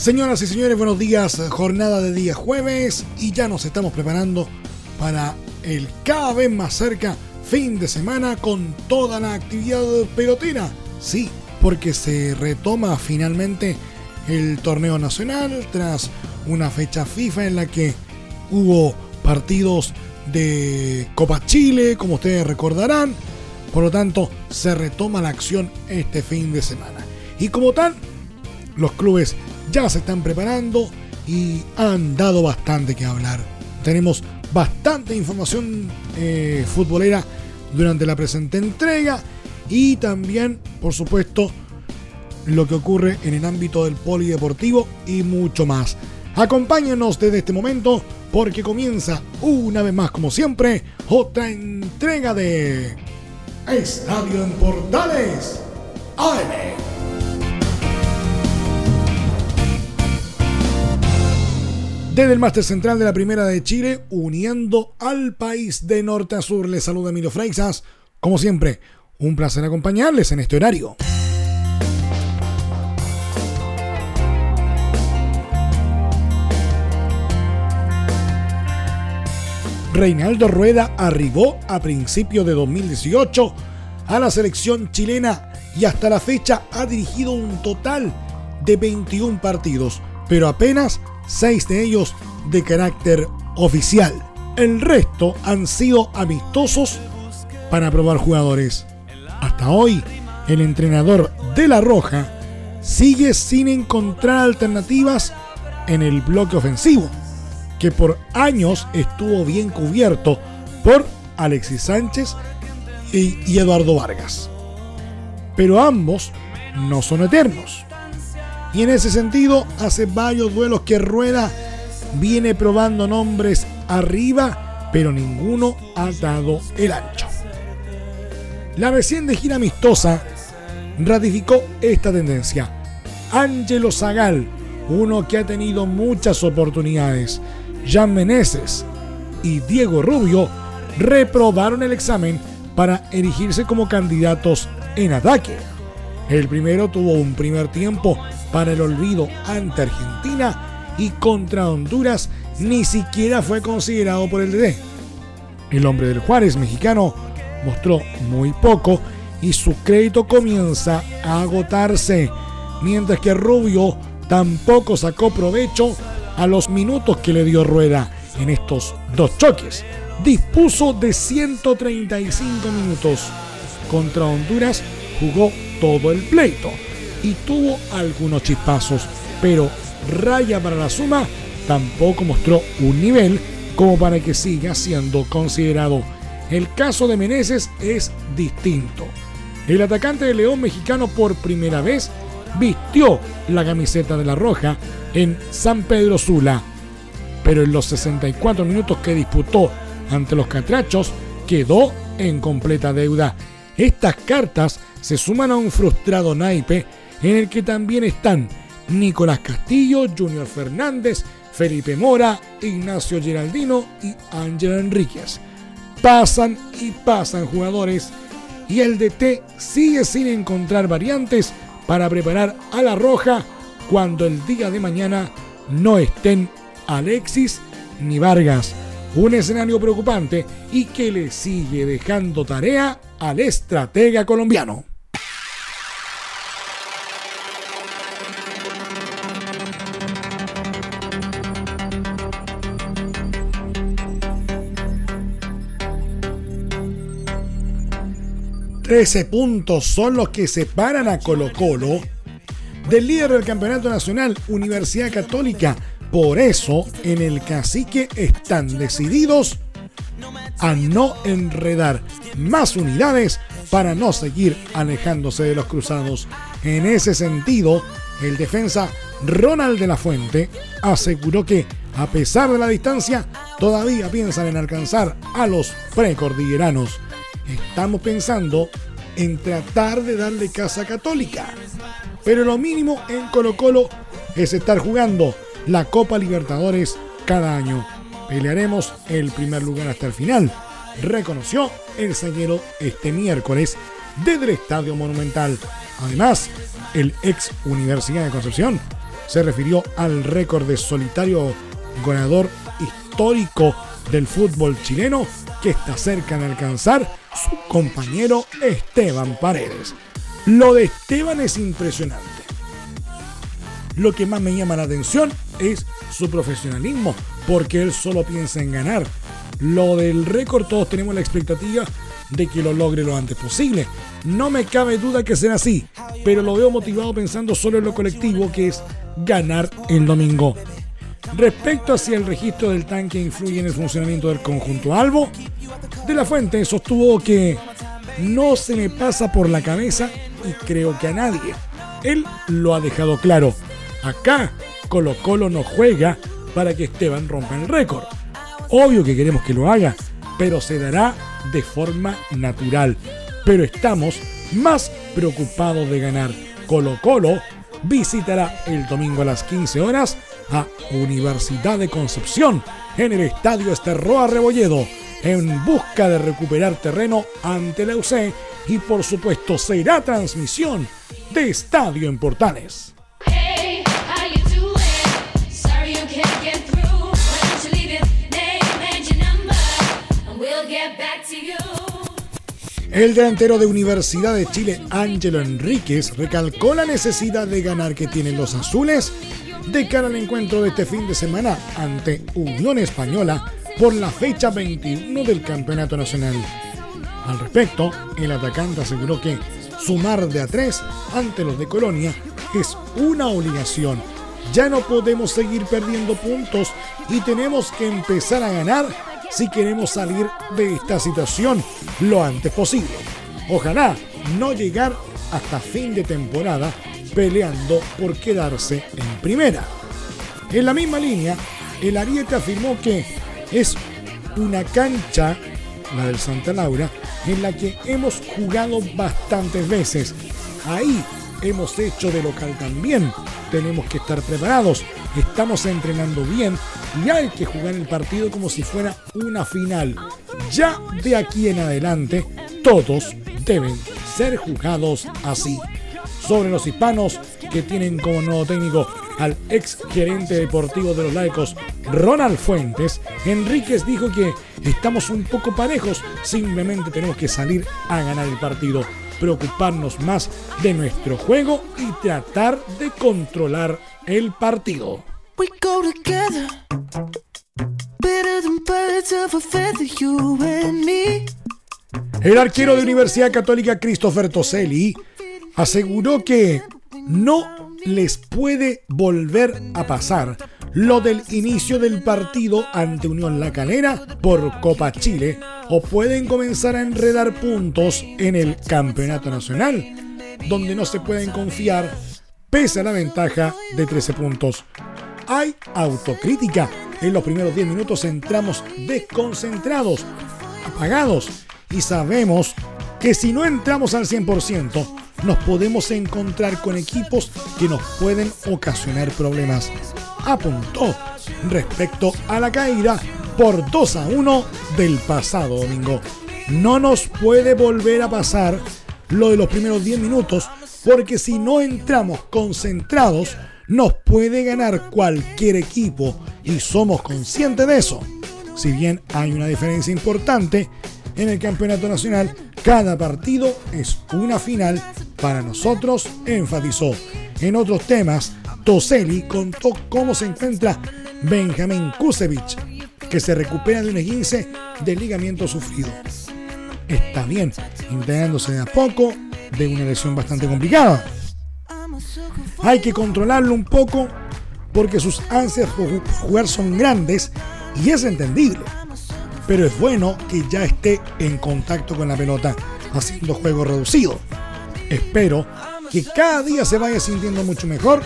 Señoras y señores, buenos días. Jornada de día jueves y ya nos estamos preparando para el cada vez más cerca fin de semana con toda la actividad pelotera. Sí, porque se retoma finalmente el torneo nacional tras una fecha FIFA en la que hubo partidos de Copa Chile, como ustedes recordarán. Por lo tanto, se retoma la acción este fin de semana. Y como tal, los clubes ya se están preparando y han dado bastante que hablar. Tenemos bastante información eh, futbolera durante la presente entrega y también, por supuesto, lo que ocurre en el ámbito del polideportivo y mucho más. Acompáñenos desde este momento porque comienza una vez más, como siempre, otra entrega de Estadio en Portales AM. Desde el máster central de la Primera de Chile, uniendo al país de norte a sur, les saluda Emilio Freixas. Como siempre, un placer acompañarles en este horario. Reinaldo Rueda arribó a principios de 2018 a la selección chilena y hasta la fecha ha dirigido un total de 21 partidos, pero apenas seis de ellos de carácter oficial. El resto han sido amistosos para probar jugadores. Hasta hoy, el entrenador de La Roja sigue sin encontrar alternativas en el bloque ofensivo, que por años estuvo bien cubierto por Alexis Sánchez y Eduardo Vargas. Pero ambos no son eternos. Y en ese sentido, hace varios duelos que Rueda viene probando nombres arriba, pero ninguno ha dado el ancho. La recién de gira amistosa ratificó esta tendencia. Ángelo Zagal, uno que ha tenido muchas oportunidades, Jan Meneses y Diego Rubio reprobaron el examen para erigirse como candidatos en ataque. El primero tuvo un primer tiempo para el olvido ante Argentina y contra Honduras ni siquiera fue considerado por el DD. El hombre del Juárez mexicano mostró muy poco y su crédito comienza a agotarse, mientras que Rubio tampoco sacó provecho a los minutos que le dio Rueda en estos dos choques. Dispuso de 135 minutos. Contra Honduras jugó todo el pleito y tuvo algunos chispazos, pero raya para la suma tampoco mostró un nivel como para que siga siendo considerado. El caso de Meneses es distinto. El atacante de León mexicano por primera vez vistió la camiseta de la Roja en San Pedro Sula, pero en los 64 minutos que disputó ante los Catrachos quedó en completa deuda. Estas cartas se suman a un frustrado naipe en el que también están Nicolás Castillo, Junior Fernández, Felipe Mora, Ignacio Geraldino y Ángel Enríquez. Pasan y pasan jugadores y el DT sigue sin encontrar variantes para preparar a la roja cuando el día de mañana no estén Alexis ni Vargas. Un escenario preocupante y que le sigue dejando tarea al estratega colombiano. 13 puntos son los que separan a Colo Colo del líder del campeonato nacional, Universidad Católica. Por eso, en el cacique están decididos a no enredar más unidades para no seguir alejándose de los cruzados. En ese sentido, el defensa Ronald de la Fuente aseguró que, a pesar de la distancia, todavía piensan en alcanzar a los precordilleranos. Estamos pensando en tratar de darle casa católica. Pero lo mínimo en Colo Colo es estar jugando la Copa Libertadores cada año. Pelearemos el primer lugar hasta el final, reconoció el zaguero este miércoles desde el Estadio Monumental. Además, el ex Universidad de Concepción se refirió al récord de solitario ganador histórico del fútbol chileno que está cerca de alcanzar su compañero Esteban Paredes. Lo de Esteban es impresionante. Lo que más me llama la atención es su profesionalismo, porque él solo piensa en ganar. Lo del récord todos tenemos la expectativa de que lo logre lo antes posible. No me cabe duda que será así, pero lo veo motivado pensando solo en lo colectivo que es ganar el domingo. Respecto a si el registro del tanque influye en el funcionamiento del conjunto Albo, De la Fuente sostuvo que no se me pasa por la cabeza y creo que a nadie. Él lo ha dejado claro. Acá Colo Colo no juega para que Esteban rompa el récord. Obvio que queremos que lo haga, pero se dará de forma natural. Pero estamos más preocupados de ganar. Colo Colo visitará el domingo a las 15 horas a Universidad de Concepción en el Estadio Esterroa Rebolledo en busca de recuperar terreno ante la UC y por supuesto será transmisión de Estadio en Portales. El delantero de Universidad de Chile, Ángelo Enríquez, recalcó la necesidad de ganar que tienen los azules de cara al encuentro de este fin de semana ante Unión Española por la fecha 21 del Campeonato Nacional. Al respecto, el atacante aseguró que sumar de a tres ante los de Colonia es una obligación. Ya no podemos seguir perdiendo puntos y tenemos que empezar a ganar si queremos salir de esta situación lo antes posible. Ojalá no llegar hasta fin de temporada peleando por quedarse en primera. En la misma línea, el Ariete afirmó que es una cancha, la del Santa Laura, en la que hemos jugado bastantes veces. Ahí hemos hecho de local también. Tenemos que estar preparados. Estamos entrenando bien y hay que jugar el partido como si fuera una final. Ya de aquí en adelante, todos deben ser jugados así. Sobre los hispanos que tienen como nuevo técnico al ex gerente deportivo de los laicos, Ronald Fuentes, Enríquez dijo que estamos un poco parejos, simplemente tenemos que salir a ganar el partido, preocuparnos más de nuestro juego y tratar de controlar el partido. El arquero de Universidad Católica Christopher Toselli aseguró que no les puede volver a pasar lo del inicio del partido ante Unión La Calera por Copa Chile o pueden comenzar a enredar puntos en el Campeonato Nacional, donde no se pueden confiar pese a la ventaja de 13 puntos. Hay autocrítica. En los primeros 10 minutos entramos desconcentrados, apagados y sabemos que si no entramos al 100%, nos podemos encontrar con equipos que nos pueden ocasionar problemas. Apuntó respecto a la caída por 2 a 1 del pasado domingo. No nos puede volver a pasar lo de los primeros 10 minutos porque si no entramos concentrados nos puede ganar cualquier equipo y somos conscientes de eso. Si bien hay una diferencia importante, en el Campeonato Nacional cada partido es una final para nosotros, enfatizó. En otros temas, Toseli contó cómo se encuentra Benjamín Kusevich, que se recupera de un 15 de ligamiento sufrido. Está bien, integrándose de a poco de una lesión bastante complicada. Hay que controlarlo un poco porque sus ansias por jugar son grandes y es entendible pero es bueno que ya esté en contacto con la pelota, haciendo juego reducido. Espero que cada día se vaya sintiendo mucho mejor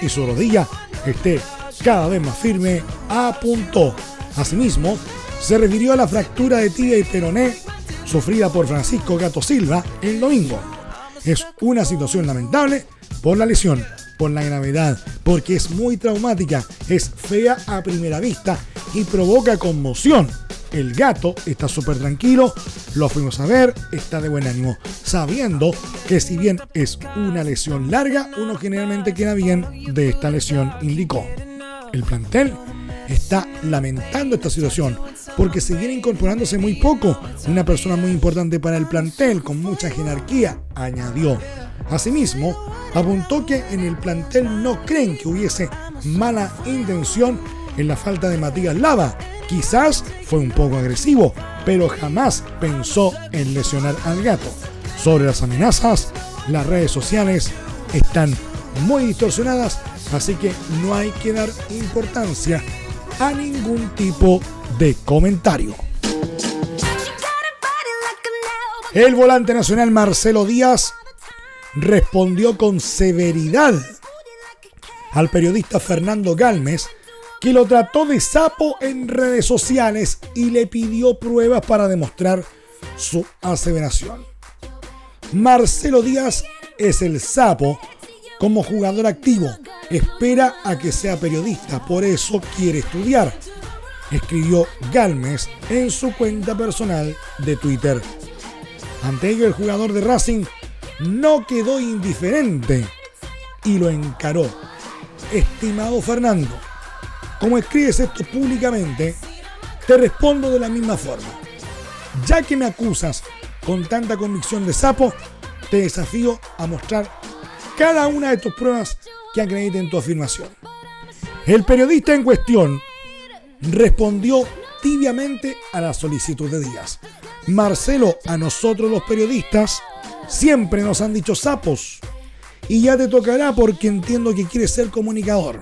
y su rodilla esté cada vez más firme, apuntó. Asimismo, se refirió a la fractura de tibia y peroné sufrida por Francisco Gato Silva el domingo. Es una situación lamentable por la lesión, por la gravedad, porque es muy traumática, es fea a primera vista y provoca conmoción. El gato está súper tranquilo, lo fuimos a ver, está de buen ánimo, sabiendo que si bien es una lesión larga, uno generalmente queda bien de esta lesión, indicó. El plantel está lamentando esta situación porque se incorporándose muy poco, una persona muy importante para el plantel, con mucha jerarquía, añadió. Asimismo, apuntó que en el plantel no creen que hubiese mala intención en la falta de Matías Lava. Quizás fue un poco agresivo, pero jamás pensó en lesionar al gato. Sobre las amenazas, las redes sociales están muy distorsionadas, así que no hay que dar importancia a ningún tipo de comentario. El volante nacional Marcelo Díaz respondió con severidad al periodista Fernando Galmes, que lo trató de sapo en redes sociales y le pidió pruebas para demostrar su aseveración. Marcelo Díaz es el sapo como jugador activo. Espera a que sea periodista, por eso quiere estudiar. Escribió Galmes en su cuenta personal de Twitter. Ante ello, el jugador de Racing no quedó indiferente y lo encaró. Estimado Fernando, como escribes esto públicamente, te respondo de la misma forma. Ya que me acusas con tanta convicción de sapo, te desafío a mostrar cada una de tus pruebas que acrediten tu afirmación. El periodista en cuestión respondió tibiamente a la solicitud de Díaz. Marcelo, a nosotros los periodistas Siempre nos han dicho sapos. Y ya te tocará porque entiendo que quieres ser comunicador.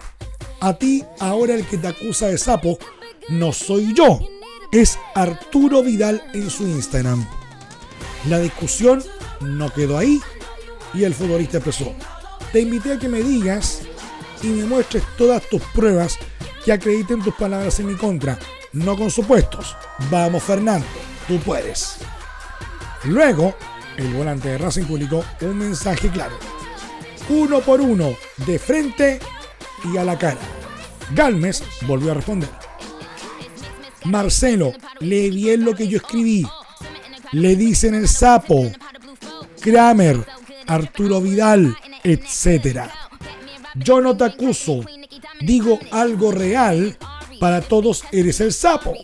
A ti, ahora el que te acusa de sapo, no soy yo. Es Arturo Vidal en su Instagram. La discusión no quedó ahí y el futbolista empezó. Te invité a que me digas y me muestres todas tus pruebas que acrediten tus palabras en mi contra, no con supuestos. Vamos Fernando, tú puedes. Luego el volante de Racing publicó un mensaje claro. Uno por uno, de frente y a la cara. Galmes volvió a responder. Marcelo, lee bien lo que yo escribí. Le dicen el sapo, Kramer, Arturo Vidal, etc. Yo no te acuso, digo algo real, para todos eres el sapo.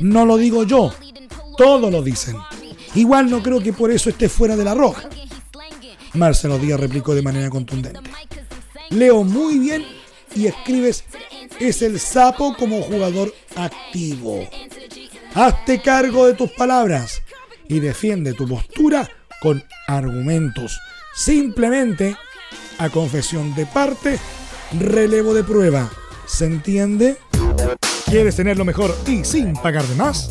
No lo digo yo, todos lo dicen. Igual no creo que por eso esté fuera de la roja. Marcelo Díaz replicó de manera contundente. Leo muy bien y escribes es el sapo como jugador activo. Hazte cargo de tus palabras y defiende tu postura con argumentos. Simplemente, a confesión de parte, relevo de prueba. ¿Se entiende? ¿Quieres tenerlo mejor y sin pagar de más?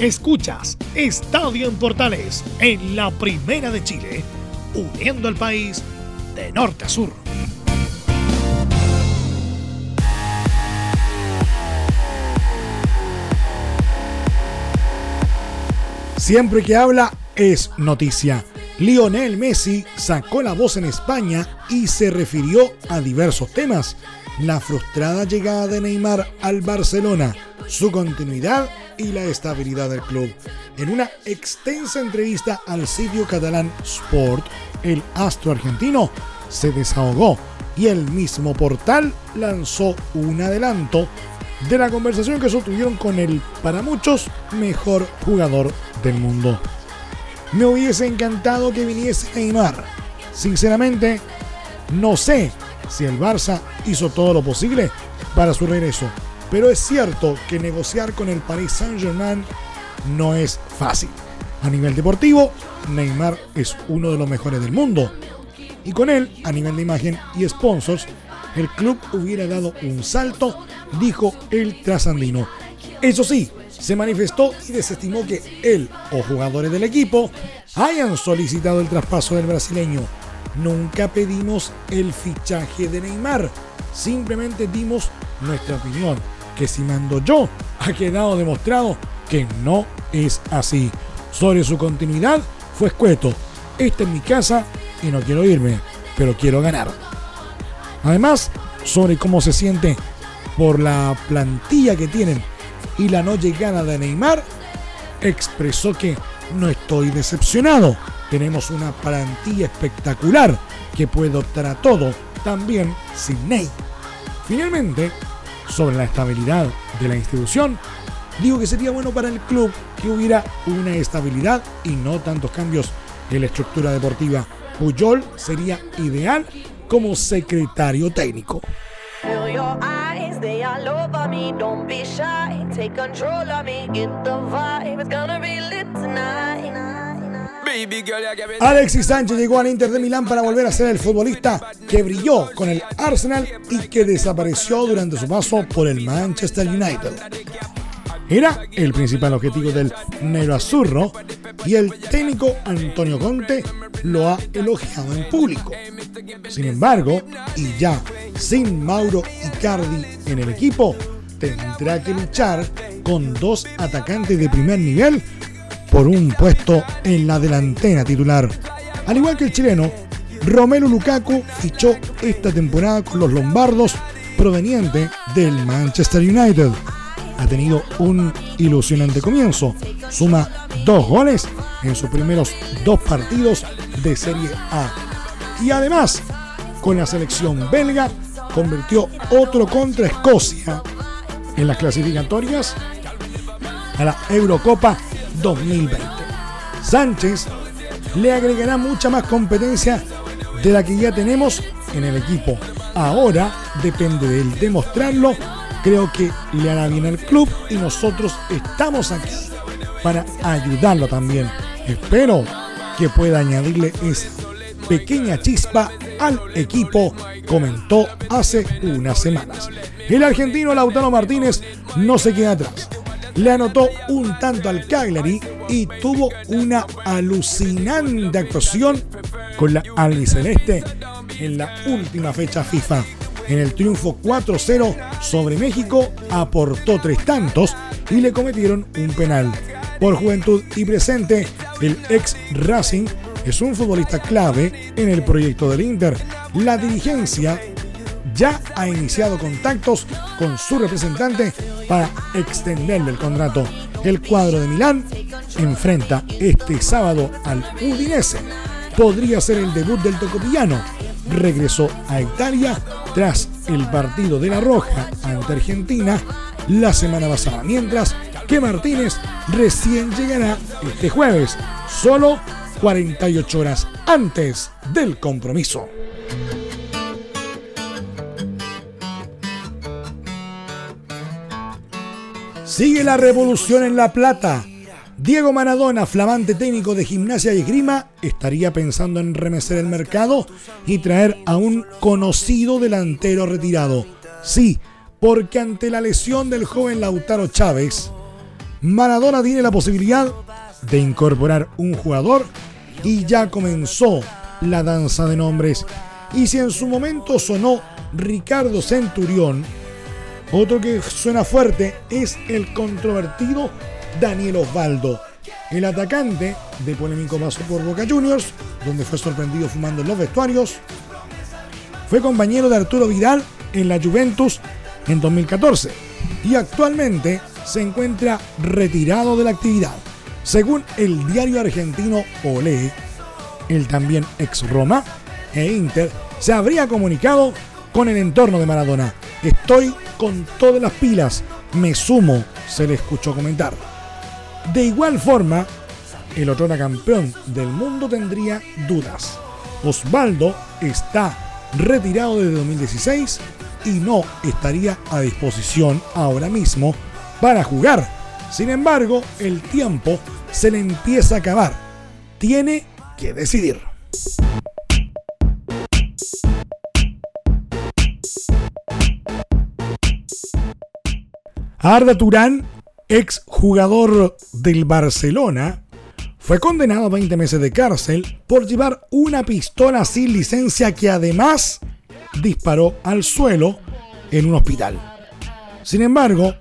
Escuchas Estadio en Portales en la Primera de Chile, uniendo al país de norte a sur. Siempre que habla es noticia. Lionel Messi sacó la voz en España y se refirió a diversos temas la frustrada llegada de Neymar al Barcelona, su continuidad y la estabilidad del club. En una extensa entrevista al sitio catalán Sport, el astro argentino se desahogó y el mismo portal lanzó un adelanto de la conversación que sostuvieron con el, para muchos, mejor jugador del mundo. Me hubiese encantado que viniese Neymar. Sinceramente, no sé si el Barça hizo todo lo posible para su regreso. Pero es cierto que negociar con el Paris Saint-Germain no es fácil. A nivel deportivo, Neymar es uno de los mejores del mundo. Y con él, a nivel de imagen y sponsors, el club hubiera dado un salto, dijo el trasandino. Eso sí, se manifestó y desestimó que él o jugadores del equipo hayan solicitado el traspaso del brasileño Nunca pedimos el fichaje de Neymar, simplemente dimos nuestra opinión, que si mando yo, ha quedado demostrado que no es así. Sobre su continuidad fue escueto. Esta es mi casa y no quiero irme, pero quiero ganar. Además, sobre cómo se siente por la plantilla que tienen y la no llegada de Neymar, expresó que no estoy decepcionado tenemos una plantilla espectacular que puede optar a todo, también sin Ney. Finalmente, sobre la estabilidad de la institución, digo que sería bueno para el club que hubiera una estabilidad y no tantos cambios. En la estructura deportiva. Puyol sería ideal como secretario técnico. Alexis Sánchez llegó al Inter de Milán para volver a ser el futbolista que brilló con el Arsenal y que desapareció durante su paso por el Manchester United. Era el principal objetivo del Nero Azurro y el técnico Antonio Conte lo ha elogiado en público. Sin embargo, y ya sin Mauro Icardi en el equipo, tendrá que luchar con dos atacantes de primer nivel por un puesto en la delantera titular. Al igual que el chileno, Romelu Lukaku fichó esta temporada con los lombardos proveniente del Manchester United. Ha tenido un ilusionante comienzo. Suma dos goles en sus primeros dos partidos de Serie A. Y además, con la selección belga, convirtió otro contra Escocia en las clasificatorias a la Eurocopa 2020. Sánchez le agregará mucha más competencia de la que ya tenemos en el equipo. Ahora depende de él demostrarlo. Creo que le hará bien al club y nosotros estamos aquí para ayudarlo también. Espero que pueda añadirle esa pequeña chispa al equipo, comentó hace unas semanas. El argentino Lautaro Martínez no se queda atrás le anotó un tanto al Cagliari y tuvo una alucinante actuación con la albiceleste en la última fecha FIFA. En el triunfo 4-0 sobre México aportó tres tantos y le cometieron un penal. Por juventud y presente, el ex Racing es un futbolista clave en el proyecto del Inter. La dirigencia ya ha iniciado contactos con su representante para extenderle el contrato. El cuadro de Milán enfrenta este sábado al Udinese. Podría ser el debut del tocopillano. Regresó a Italia tras el partido de la Roja ante Argentina la semana pasada, mientras que Martínez recién llegará este jueves, solo 48 horas antes del compromiso. Sigue la revolución en La Plata. Diego Maradona, flamante técnico de gimnasia y esgrima, estaría pensando en remecer el mercado y traer a un conocido delantero retirado. Sí, porque ante la lesión del joven Lautaro Chávez, Maradona tiene la posibilidad de incorporar un jugador y ya comenzó la danza de nombres. Y si en su momento sonó Ricardo Centurión, otro que suena fuerte es el controvertido Daniel Osvaldo, el atacante de polémico paso por Boca Juniors, donde fue sorprendido fumando en los vestuarios. Fue compañero de Arturo Vidal en la Juventus en 2014 y actualmente se encuentra retirado de la actividad. Según el diario argentino Olé, el también ex Roma e Inter se habría comunicado con el entorno de Maradona. Estoy con todas las pilas, me sumo, se le escuchó comentar. De igual forma, el otro campeón del mundo tendría dudas. Osvaldo está retirado desde 2016 y no estaría a disposición ahora mismo para jugar. Sin embargo, el tiempo se le empieza a acabar. Tiene que decidir. Arda Turán, ex jugador del Barcelona, fue condenado a 20 meses de cárcel por llevar una pistola sin licencia que además disparó al suelo en un hospital. Sin embargo,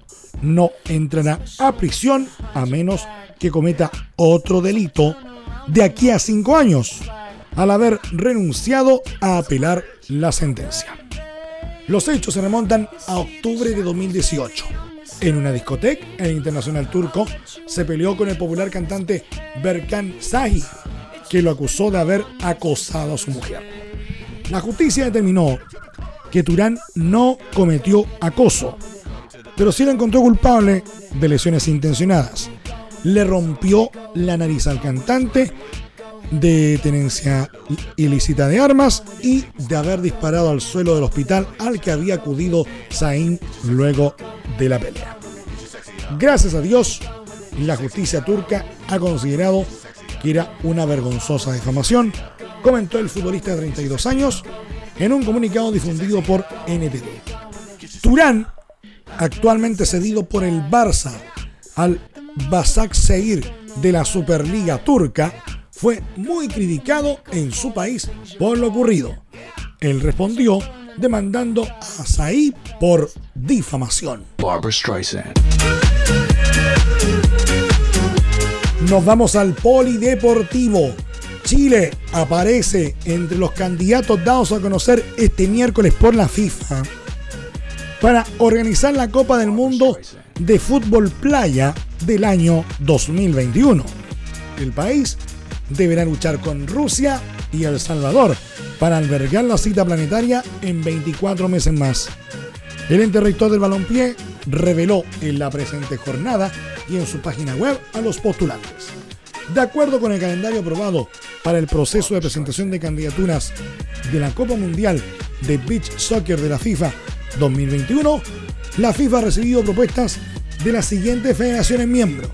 no entrará a prisión a menos que cometa otro delito de aquí a cinco años, al haber renunciado a apelar la sentencia. Los hechos se remontan a octubre de 2018. En una discoteca, el internacional turco se peleó con el popular cantante Berkan Sahi, que lo acusó de haber acosado a su mujer. La justicia determinó que Turán no cometió acoso, pero sí la encontró culpable de lesiones intencionadas. Le rompió la nariz al cantante de tenencia ilícita de armas y de haber disparado al suelo del hospital al que había acudido Zain luego de la pelea. Gracias a Dios, la justicia turca ha considerado que era una vergonzosa difamación, comentó el futbolista de 32 años en un comunicado difundido por NTT. Turán, actualmente cedido por el Barça al Basak Seir de la Superliga Turca, fue muy criticado en su país por lo ocurrido. Él respondió demandando a Said por difamación. Nos vamos al polideportivo. Chile aparece entre los candidatos dados a conocer este miércoles por la FIFA para organizar la Copa del Mundo de Fútbol Playa del año 2021. El país deberá luchar con Rusia y El Salvador para albergar la cita planetaria en 24 meses más. El ente rector del balompié reveló en la presente jornada y en su página web a los postulantes. De acuerdo con el calendario aprobado para el proceso de presentación de candidaturas de la Copa Mundial de Beach Soccer de la FIFA 2021, la FIFA ha recibido propuestas de las siguientes federaciones miembros.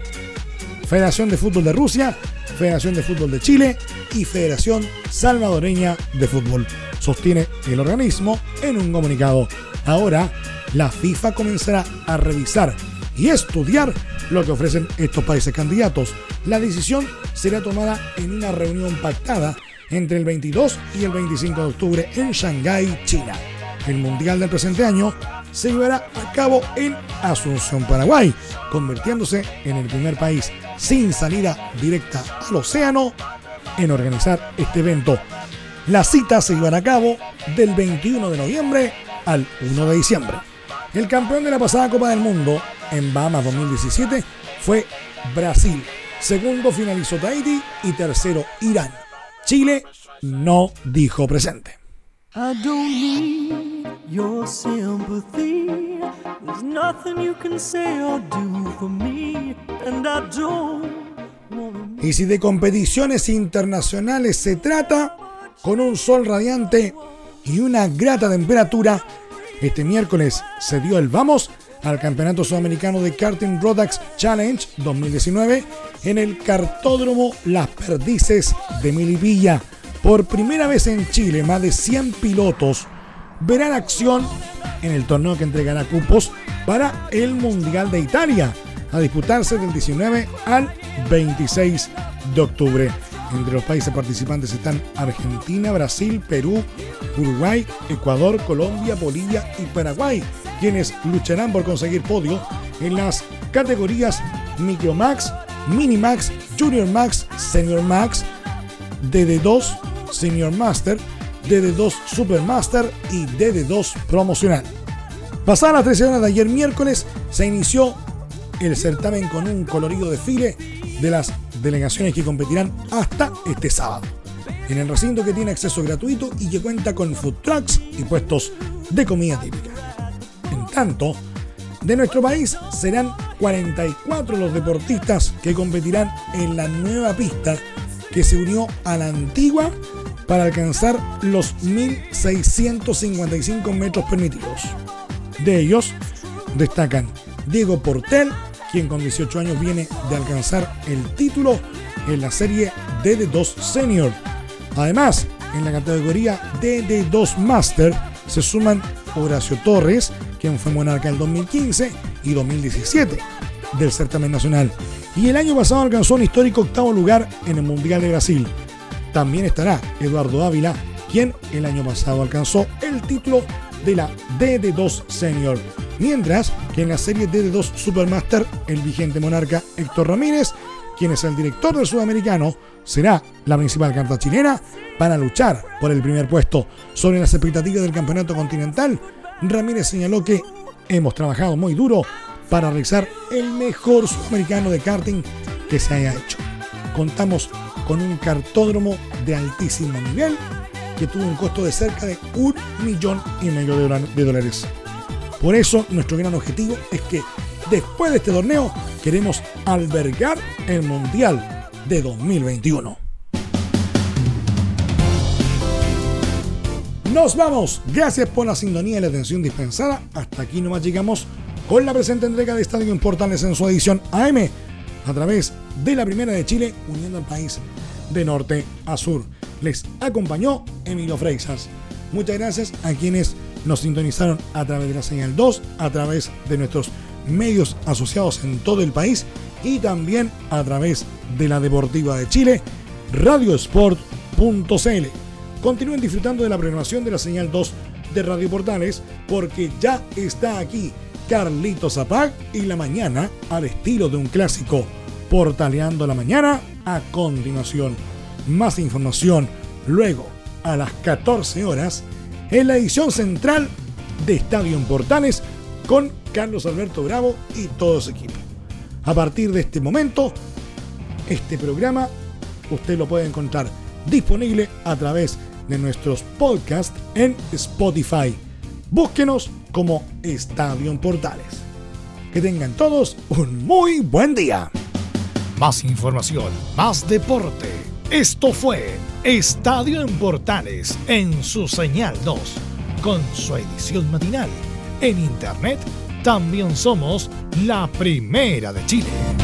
Federación de Fútbol de Rusia, Federación de Fútbol de Chile y Federación Salvadoreña de Fútbol. Sostiene el organismo en un comunicado. Ahora, la FIFA comenzará a revisar y estudiar lo que ofrecen estos países candidatos. La decisión será tomada en una reunión pactada entre el 22 y el 25 de octubre en Shanghái, China. El Mundial del presente año se llevará a cabo en Asunción, Paraguay, convirtiéndose en el primer país sin salida directa al océano en organizar este evento. Las citas se llevará a cabo del 21 de noviembre al 1 de diciembre. El campeón de la pasada Copa del Mundo en Bahamas 2017 fue Brasil. Segundo finalizó Tahiti y tercero Irán. Chile no dijo presente. Y si de competiciones internacionales se trata, con un sol radiante y una grata temperatura, este miércoles se dio el vamos al Campeonato Sudamericano de Karting Rodax Challenge 2019 en el cartódromo Las Perdices de Milipilla. Por primera vez en Chile, más de 100 pilotos verán acción en el torneo que entregará cupos para el Mundial de Italia, a disputarse del 19 al 26 de octubre. Entre los países participantes están Argentina, Brasil, Perú, Uruguay, Ecuador, Colombia, Bolivia y Paraguay, quienes lucharán por conseguir podio en las categorías Micromax, Minimax, Junior Max, Senior Max, DD2, Senior Master, DD2 Supermaster y DD2 Promocional. Pasada las 13 horas de ayer miércoles, se inició el certamen con un colorido desfile de las delegaciones que competirán hasta este sábado. En el recinto que tiene acceso gratuito y que cuenta con food trucks y puestos de comida típica. En tanto, de nuestro país serán 44 los deportistas que competirán en la nueva pista que se unió a la antigua para alcanzar los 1.655 metros permitidos. De ellos destacan Diego Portel, quien con 18 años viene de alcanzar el título en la serie DD2 Senior. Además, en la categoría DD2 Master se suman Horacio Torres, quien fue monarca en 2015 y 2017 del certamen nacional. Y el año pasado alcanzó un histórico octavo lugar en el Mundial de Brasil. También estará Eduardo Ávila, quien el año pasado alcanzó el título de la DD2 Senior. Mientras que en la serie DD2 Supermaster, el vigente monarca Héctor Ramírez, quien es el director del sudamericano, será la principal carta chilena para luchar por el primer puesto. Sobre las expectativas del campeonato continental, Ramírez señaló que hemos trabajado muy duro para realizar el mejor sudamericano de karting que se haya hecho. Contamos con un cartódromo de altísimo nivel que tuvo un costo de cerca de un millón y medio de dólares. Por eso nuestro gran objetivo es que después de este torneo queremos albergar el Mundial de 2021. Nos vamos. Gracias por la sintonía y la atención dispensada. Hasta aquí nomás llegamos con la presente entrega de Estadio en Portales en su edición AM a través de la Primera de Chile, uniendo al país de norte a sur. Les acompañó Emilio Freixas. Muchas gracias a quienes nos sintonizaron a través de la señal 2, a través de nuestros medios asociados en todo el país y también a través de la Deportiva de Chile, radiosport.cl. Continúen disfrutando de la programación de la señal 2 de Radio Portales porque ya está aquí Carlito Zapag y la mañana al estilo de un clásico. Portaleando la mañana a continuación. Más información luego a las 14 horas en la edición central de Estadio en Portales con Carlos Alberto Bravo y todo su equipo. A partir de este momento, este programa usted lo puede encontrar disponible a través de nuestros podcasts en Spotify. Búsquenos como Estadio en Portales. Que tengan todos un muy buen día. Más información, más deporte. Esto fue Estadio en Portales en su señal 2, con su edición matinal. En internet también somos la primera de Chile.